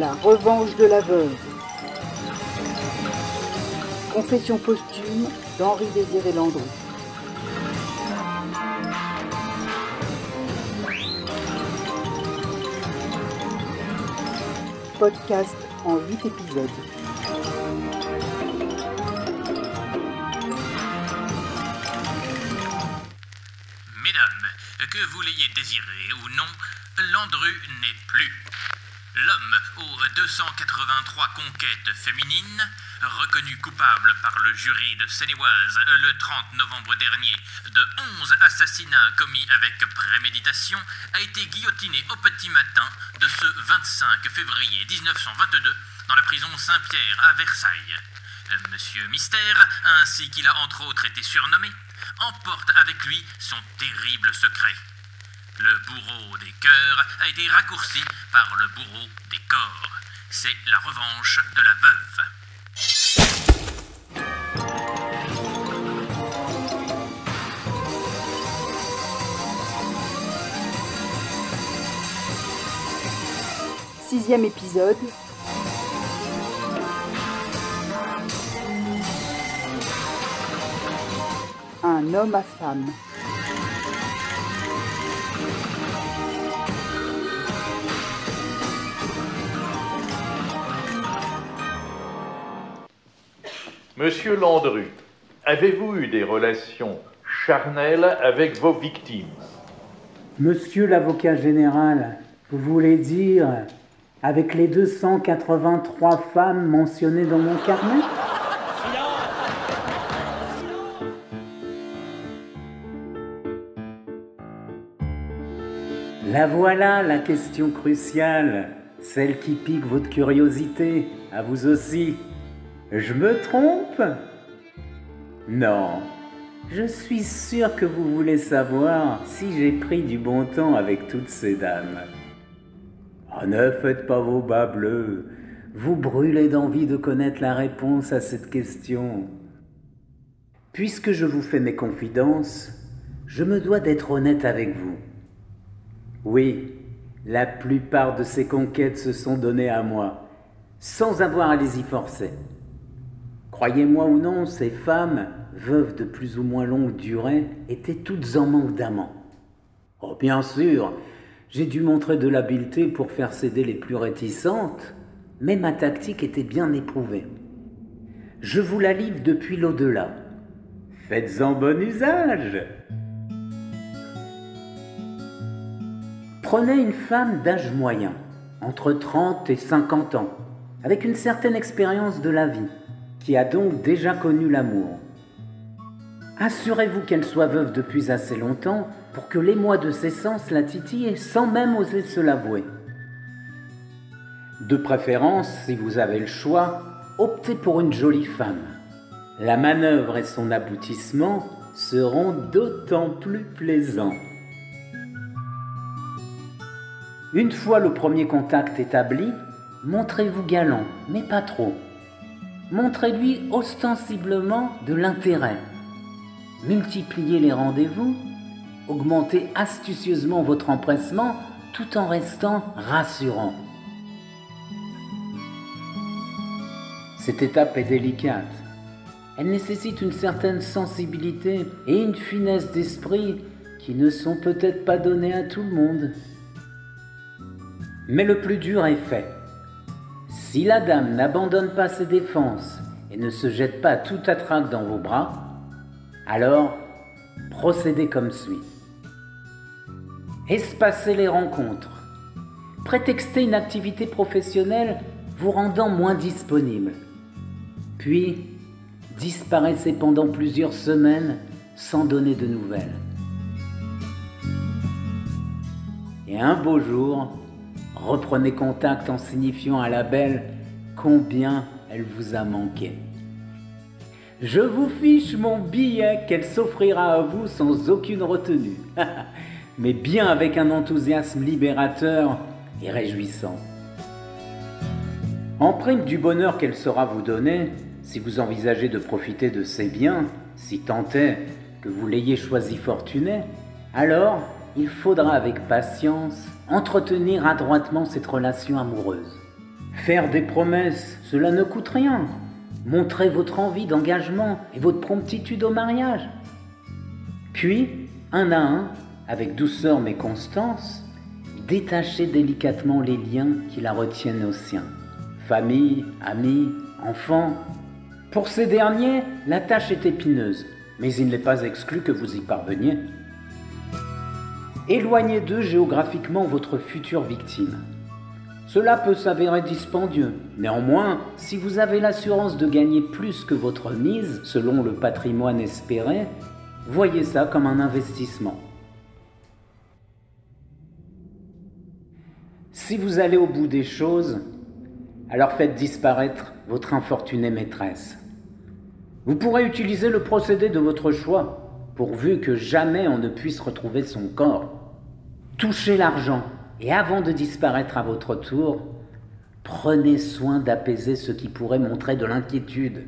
La revanche de la veuve. Confession posthume d'Henri Désiré Landreau. Podcast en 8 épisodes. Mesdames, que vous l'ayez désiré ou non, Landru n'est plus. L'homme aux 283 conquêtes féminines, reconnu coupable par le jury de Seine-et-Oise le 30 novembre dernier de 11 assassinats commis avec préméditation, a été guillotiné au petit matin de ce 25 février 1922 dans la prison Saint-Pierre à Versailles. Monsieur Mystère, ainsi qu'il a entre autres été surnommé, emporte avec lui son terrible secret. Le bourreau des cœurs a été raccourci par le bourreau des corps. C'est la revanche de la veuve. Sixième épisode. Un homme à femme. Monsieur Landru, avez-vous eu des relations charnelles avec vos victimes? Monsieur l'avocat général, vous voulez dire avec les 283 femmes mentionnées dans mon carnet? La voilà la question cruciale, celle qui pique votre curiosité, à vous aussi. Je me trompe? Non. Je suis sûr que vous voulez savoir si j'ai pris du bon temps avec toutes ces dames. Oh, ne faites pas vos bas bleus. Vous brûlez d'envie de connaître la réponse à cette question. Puisque je vous fais mes confidences, je me dois d'être honnête avec vous. Oui, la plupart de ces conquêtes se sont données à moi, sans avoir à les y forcer. Croyez-moi ou non, ces femmes, veuves de plus ou moins longue durée, étaient toutes en manque d'amants. Oh, bien sûr, j'ai dû montrer de l'habileté pour faire céder les plus réticentes, mais ma tactique était bien éprouvée. Je vous la livre depuis l'au-delà. Faites-en bon usage. Prenez une femme d'âge moyen, entre 30 et 50 ans, avec une certaine expérience de la vie, qui a donc déjà connu l'amour. Assurez-vous qu'elle soit veuve depuis assez longtemps pour que les mois de ses sens la titillent sans même oser se l'avouer. De préférence, si vous avez le choix, optez pour une jolie femme. La manœuvre et son aboutissement seront d'autant plus plaisants. Une fois le premier contact établi, montrez-vous galant, mais pas trop. Montrez-lui ostensiblement de l'intérêt. Multipliez les rendez-vous, augmentez astucieusement votre empressement tout en restant rassurant. Cette étape est délicate. Elle nécessite une certaine sensibilité et une finesse d'esprit qui ne sont peut-être pas données à tout le monde. Mais le plus dur est fait. Si la dame n'abandonne pas ses défenses et ne se jette pas tout à dans vos bras, alors procédez comme suit. Espacez les rencontres. Prétextez une activité professionnelle vous rendant moins disponible. Puis, disparaissez pendant plusieurs semaines sans donner de nouvelles. Et un beau jour, reprenez contact en signifiant à la belle combien elle vous a manqué. Je vous fiche mon billet qu'elle s'offrira à vous sans aucune retenue, mais bien avec un enthousiasme libérateur et réjouissant. En prime du bonheur qu'elle saura vous donner, si vous envisagez de profiter de ses biens, si tant est que vous l'ayez choisi fortuné, alors il faudra avec patience entretenir adroitement cette relation amoureuse. Faire des promesses, cela ne coûte rien. Montrez votre envie d'engagement et votre promptitude au mariage. Puis, un à un, avec douceur mais constance, détachez délicatement les liens qui la retiennent aux siens. Famille, amis, enfants. Pour ces derniers, la tâche est épineuse, mais il n'est pas exclu que vous y parveniez. Éloignez d'eux géographiquement votre future victime. Cela peut s'avérer dispendieux. Néanmoins, si vous avez l'assurance de gagner plus que votre mise, selon le patrimoine espéré, voyez ça comme un investissement. Si vous allez au bout des choses, alors faites disparaître votre infortunée maîtresse. Vous pourrez utiliser le procédé de votre choix, pourvu que jamais on ne puisse retrouver son corps. Touchez l'argent et avant de disparaître à votre tour, prenez soin d'apaiser ce qui pourrait montrer de l'inquiétude.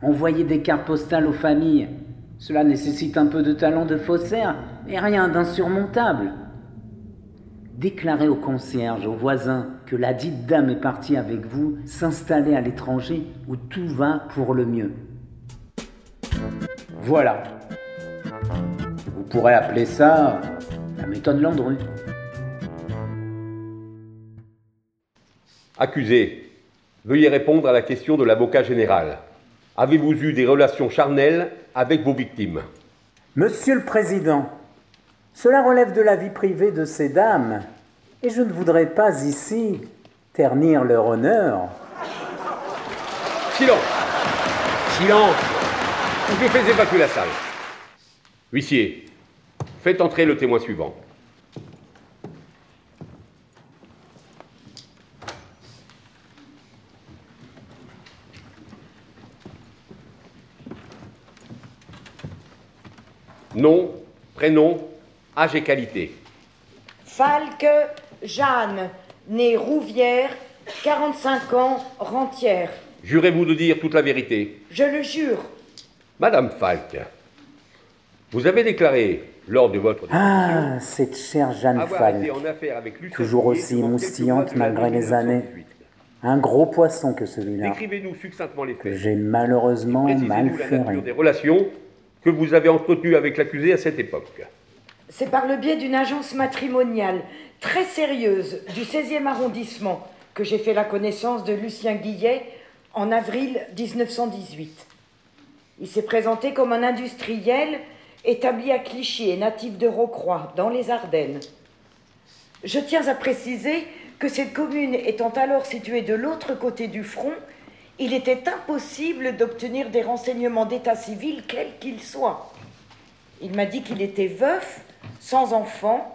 Envoyez des cartes postales aux familles. Cela nécessite un peu de talent de faussaire, mais rien d'insurmontable. Déclarez au concierge, aux voisins, que la dite dame est partie avec vous s'installer à l'étranger où tout va pour le mieux. Voilà. Vous pourrez appeler ça méthode Landru. Accusé, veuillez répondre à la question de l'avocat général. Avez-vous eu des relations charnelles avec vos victimes? Monsieur le Président, cela relève de la vie privée de ces dames, et je ne voudrais pas ici ternir leur honneur. Silence Silence Vous faites évacuer la salle. Huissier, Faites entrer le témoin suivant. Nom, prénom, âge et qualité. Falque Jeanne, née Rouvière, 45 ans, rentière. Jurez-vous de dire toute la vérité Je le jure. Madame Falque, vous avez déclaré lors de votre Ah, cette chère Jeanne Falque, toujours aussi moustillante malgré les années. Un gros poisson que celui-là. Décrivez-nous succinctement les faits. J'ai malheureusement mal fait. des relations que vous avez entretenues avec l'accusé à cette époque. C'est par le biais d'une agence matrimoniale très sérieuse du 16e arrondissement que j'ai fait la connaissance de Lucien Guillet en avril 1918. Il s'est présenté comme un industriel établi à Clichy et natif de Rocroi, dans les Ardennes. Je tiens à préciser que cette commune étant alors située de l'autre côté du front, il était impossible d'obtenir des renseignements d'état civil, quels qu'ils soient. Il m'a dit qu'il était veuf, sans enfant,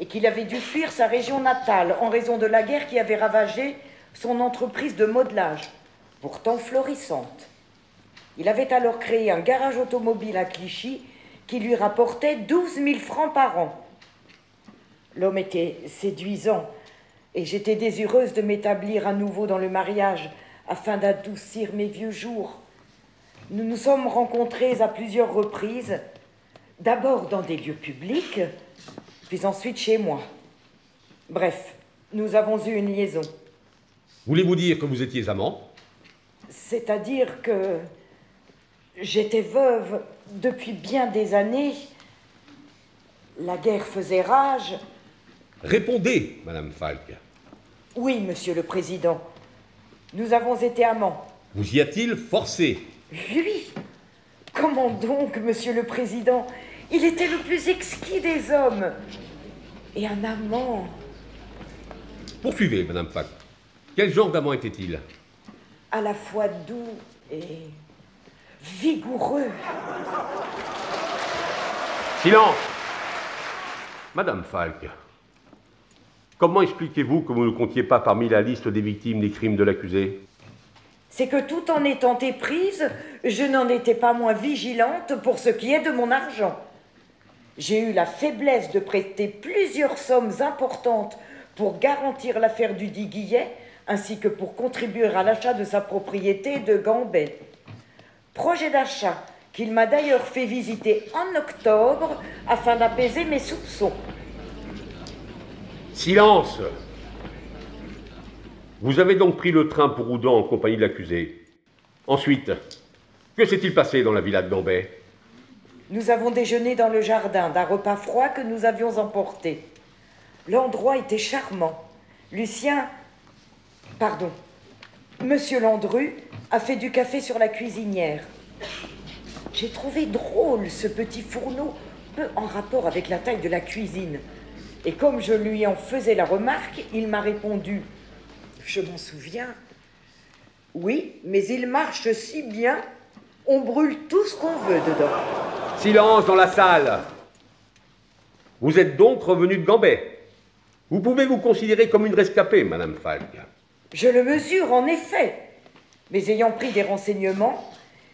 et qu'il avait dû fuir sa région natale en raison de la guerre qui avait ravagé son entreprise de modelage, pourtant florissante. Il avait alors créé un garage automobile à Clichy qui lui rapportait 12 000 francs par an. L'homme était séduisant, et j'étais désireuse de m'établir à nouveau dans le mariage afin d'adoucir mes vieux jours. Nous nous sommes rencontrés à plusieurs reprises, d'abord dans des lieux publics, puis ensuite chez moi. Bref, nous avons eu une liaison. Voulez-vous dire que vous étiez amant C'est-à-dire que j'étais veuve depuis bien des années, la guerre faisait rage. Répondez, Madame Falk. Oui, Monsieur le Président. Nous avons été amants. Vous y a-t-il forcé? Lui Comment donc, Monsieur le Président? Il était le plus exquis des hommes. Et un amant. Poursuivez, Madame Falk. Quel genre d'amant était-il? À la fois doux et vigoureux. Silence Madame Falk, comment expliquez-vous que vous ne comptiez pas parmi la liste des victimes des crimes de l'accusé? C'est que tout en étant éprise, je n'en étais pas moins vigilante pour ce qui est de mon argent. J'ai eu la faiblesse de prêter plusieurs sommes importantes pour garantir l'affaire du dit Guillet, ainsi que pour contribuer à l'achat de sa propriété de Gambet projet d'achat qu'il m'a d'ailleurs fait visiter en octobre afin d'apaiser mes soupçons. Silence Vous avez donc pris le train pour Roudan en compagnie de l'accusé. Ensuite, que s'est-il passé dans la villa de Gambet Nous avons déjeuné dans le jardin d'un repas froid que nous avions emporté. L'endroit était charmant. Lucien. Pardon. Monsieur Landru a fait du café sur la cuisinière. J'ai trouvé drôle ce petit fourneau, peu en rapport avec la taille de la cuisine. Et comme je lui en faisais la remarque, il m'a répondu Je m'en souviens. Oui, mais il marche si bien, on brûle tout ce qu'on veut dedans. Silence dans la salle Vous êtes donc revenu de Gambet. Vous pouvez vous considérer comme une rescapée, Madame Falk. Je le mesure, en effet. Mais ayant pris des renseignements,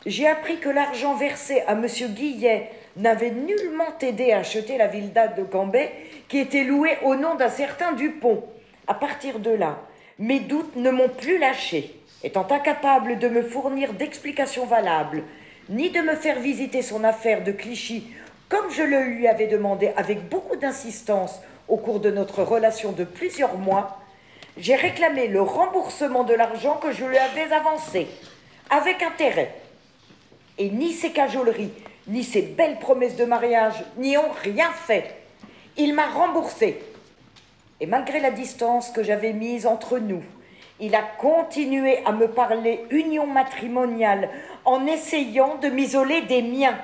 j'ai appris que l'argent versé à M. Guillet n'avait nullement aidé à acheter la villa de Gambet, qui était louée au nom d'un certain Dupont. À partir de là, mes doutes ne m'ont plus lâché. Étant incapable de me fournir d'explications valables, ni de me faire visiter son affaire de Clichy, comme je le lui avais demandé avec beaucoup d'insistance au cours de notre relation de plusieurs mois, j'ai réclamé le remboursement de l'argent que je lui avais avancé, avec intérêt. Et ni ses cajoleries, ni ses belles promesses de mariage n'y ont rien fait. Il m'a remboursé. Et malgré la distance que j'avais mise entre nous, il a continué à me parler union matrimoniale en essayant de m'isoler des miens.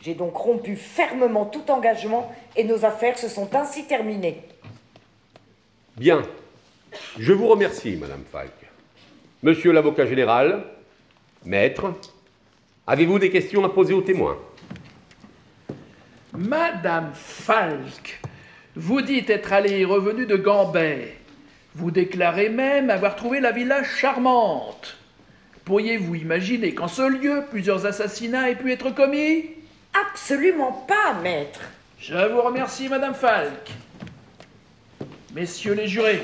J'ai donc rompu fermement tout engagement et nos affaires se sont ainsi terminées. Bien. Je vous remercie, Madame Falk. Monsieur l'avocat général, maître, avez-vous des questions à poser aux témoins? Madame Falk, vous dites être allée et revenue de Gambet. Vous déclarez même avoir trouvé la villa charmante. Pourriez-vous imaginer qu'en ce lieu, plusieurs assassinats aient pu être commis? Absolument pas, maître. Je vous remercie, Madame Falk. Messieurs les jurés,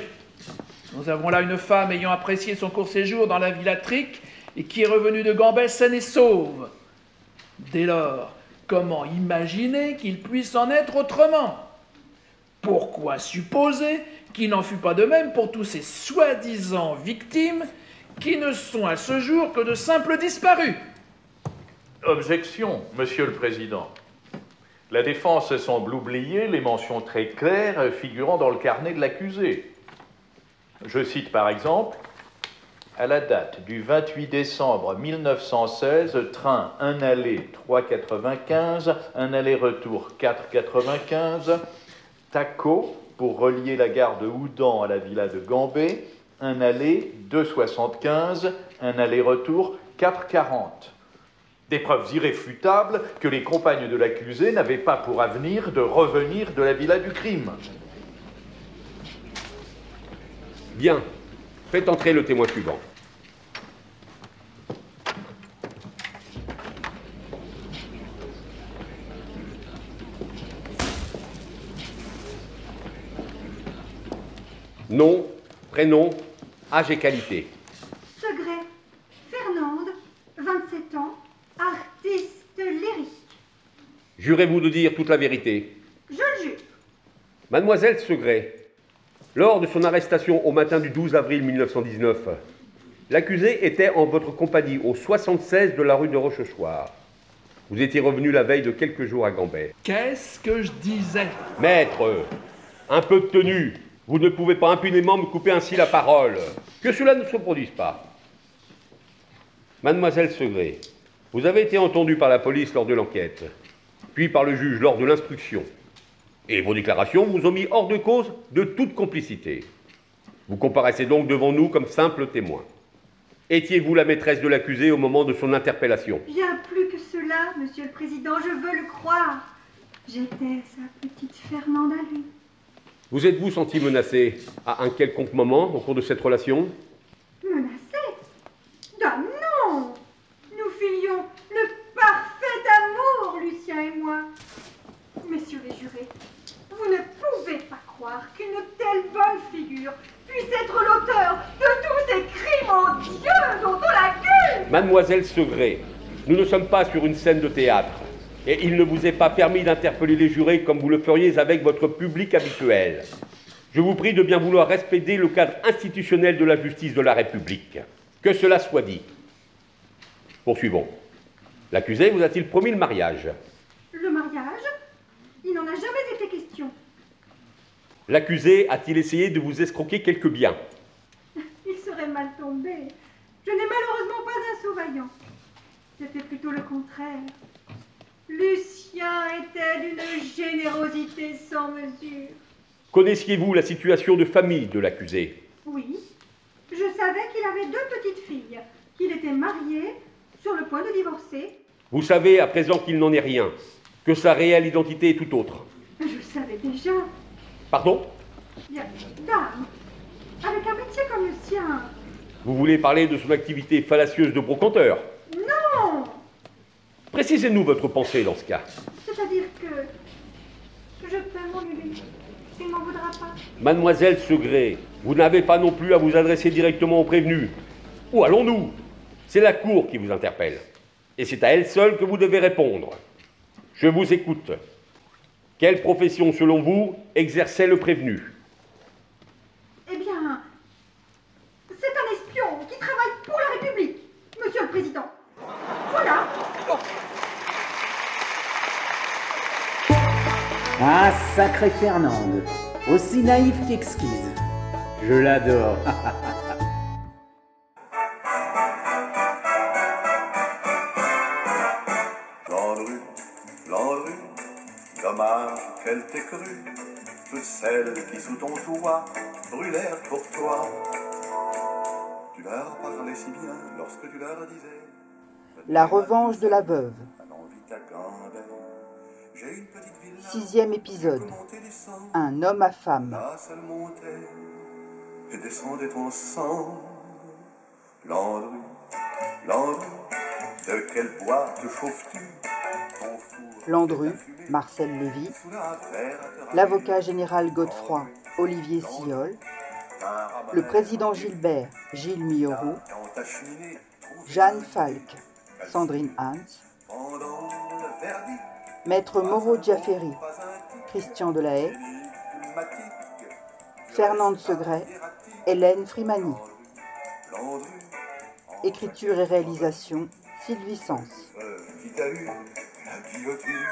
nous avons là une femme ayant apprécié son court séjour dans la villa Trick et qui est revenue de Gambet saine et sauve. Dès lors, comment imaginer qu'il puisse en être autrement? Pourquoi supposer qu'il n'en fut pas de même pour tous ces soi-disant victimes qui ne sont à ce jour que de simples disparus? Objection, Monsieur le Président. La défense semble oublier les mentions très claires figurant dans le carnet de l'accusé. Je cite par exemple à la date du 28 décembre 1916, train 1 aller 3,95, un aller-retour 4,95, TACO pour relier la gare de Houdan à la villa de Gambé, un aller 2,75, un aller-retour 4,40. Des preuves irréfutables que les compagnes de l'accusé n'avaient pas pour avenir de revenir de la villa du crime. Bien. Faites entrer le témoin suivant. Nom, prénom, âge et qualité. Segret, Fernande, 27 ans, artiste lyrique. Jurez-vous de dire toute la vérité Je le jure. Mademoiselle Segret, lors de son arrestation au matin du 12 avril 1919, l'accusé était en votre compagnie au 76 de la rue de Rochechouart. Vous étiez revenu la veille de quelques jours à Gambet. Qu'est-ce que je disais? Maître, un peu de tenue. Vous ne pouvez pas impunément me couper ainsi la parole. Que cela ne se produise pas. Mademoiselle Segret, vous avez été entendue par la police lors de l'enquête, puis par le juge lors de l'instruction. Et vos déclarations vous ont mis hors de cause de toute complicité. Vous comparaissez donc devant nous comme simple témoin. Étiez-vous la maîtresse de l'accusé au moment de son interpellation? Bien plus que cela, Monsieur le Président, je veux le croire. J'étais sa petite Fernande à lui. Vous êtes-vous senti menacé à un quelconque moment au cours de cette relation Menacé Ah non Nous filions le parfait amour, Lucien et moi. Messieurs les jurés, vous ne pouvez pas croire qu'une telle bonne figure puisse être l'auteur de tous ces crimes odieux dont on l'accuse Mademoiselle Segret, nous ne sommes pas sur une scène de théâtre. Et il ne vous est pas permis d'interpeller les jurés comme vous le feriez avec votre public habituel. Je vous prie de bien vouloir respecter le cadre institutionnel de la justice de la République. Que cela soit dit. Poursuivons. L'accusé vous a-t-il promis le mariage? Le mariage? Il n'en a jamais. L'accusé a-t-il essayé de vous escroquer quelques biens Il serait mal tombé. Je n'ai malheureusement pas un sous-vaillant. C'était plutôt le contraire. Lucien était d'une générosité sans mesure. Connaissiez-vous la situation de famille de l'accusé Oui, je savais qu'il avait deux petites filles, qu'il était marié, sur le point de divorcer. Vous savez à présent qu'il n'en est rien, que sa réelle identité est tout autre. Je le savais déjà. Pardon dame, avec un métier comme le sien. Vous voulez parler de son activité fallacieuse de brocanteur Non Précisez-nous votre pensée dans ce cas. C'est-à-dire que je t'aime, mon Lulu. Il m'en voudra pas. Mademoiselle Segré, vous n'avez pas non plus à vous adresser directement au prévenu. Où allons-nous C'est la Cour qui vous interpelle. Et c'est à elle seule que vous devez répondre. Je vous écoute. Quelle profession, selon vous, exerçait le prévenu? Eh bien, c'est un espion qui travaille pour la République, monsieur le Président. Voilà. Ah, sacré Fernande, aussi naïve qu'exquise. Je l'adore. qu'elle t'ait cru, toutes celles qui sous ton toit brûlèrent pour toi. Tu leur parlais si bien lorsque tu leur disais La revanche de la veuve. Sixième épisode. Un homme à femme. et descendait ensemble. Landru, Landru, de quel bois te chauffes-tu? Ton Landru, Marcel Lévy. L'avocat général Godefroy, Olivier Siol. Le président Gilbert, Gilles trouve Jeanne Falk, Sandrine Hans. Maître Moreau tic Christian Delahaye. Fernande Segret, Hélène Frimani. Écriture et réalisation, Sylvie Sens. Guillotine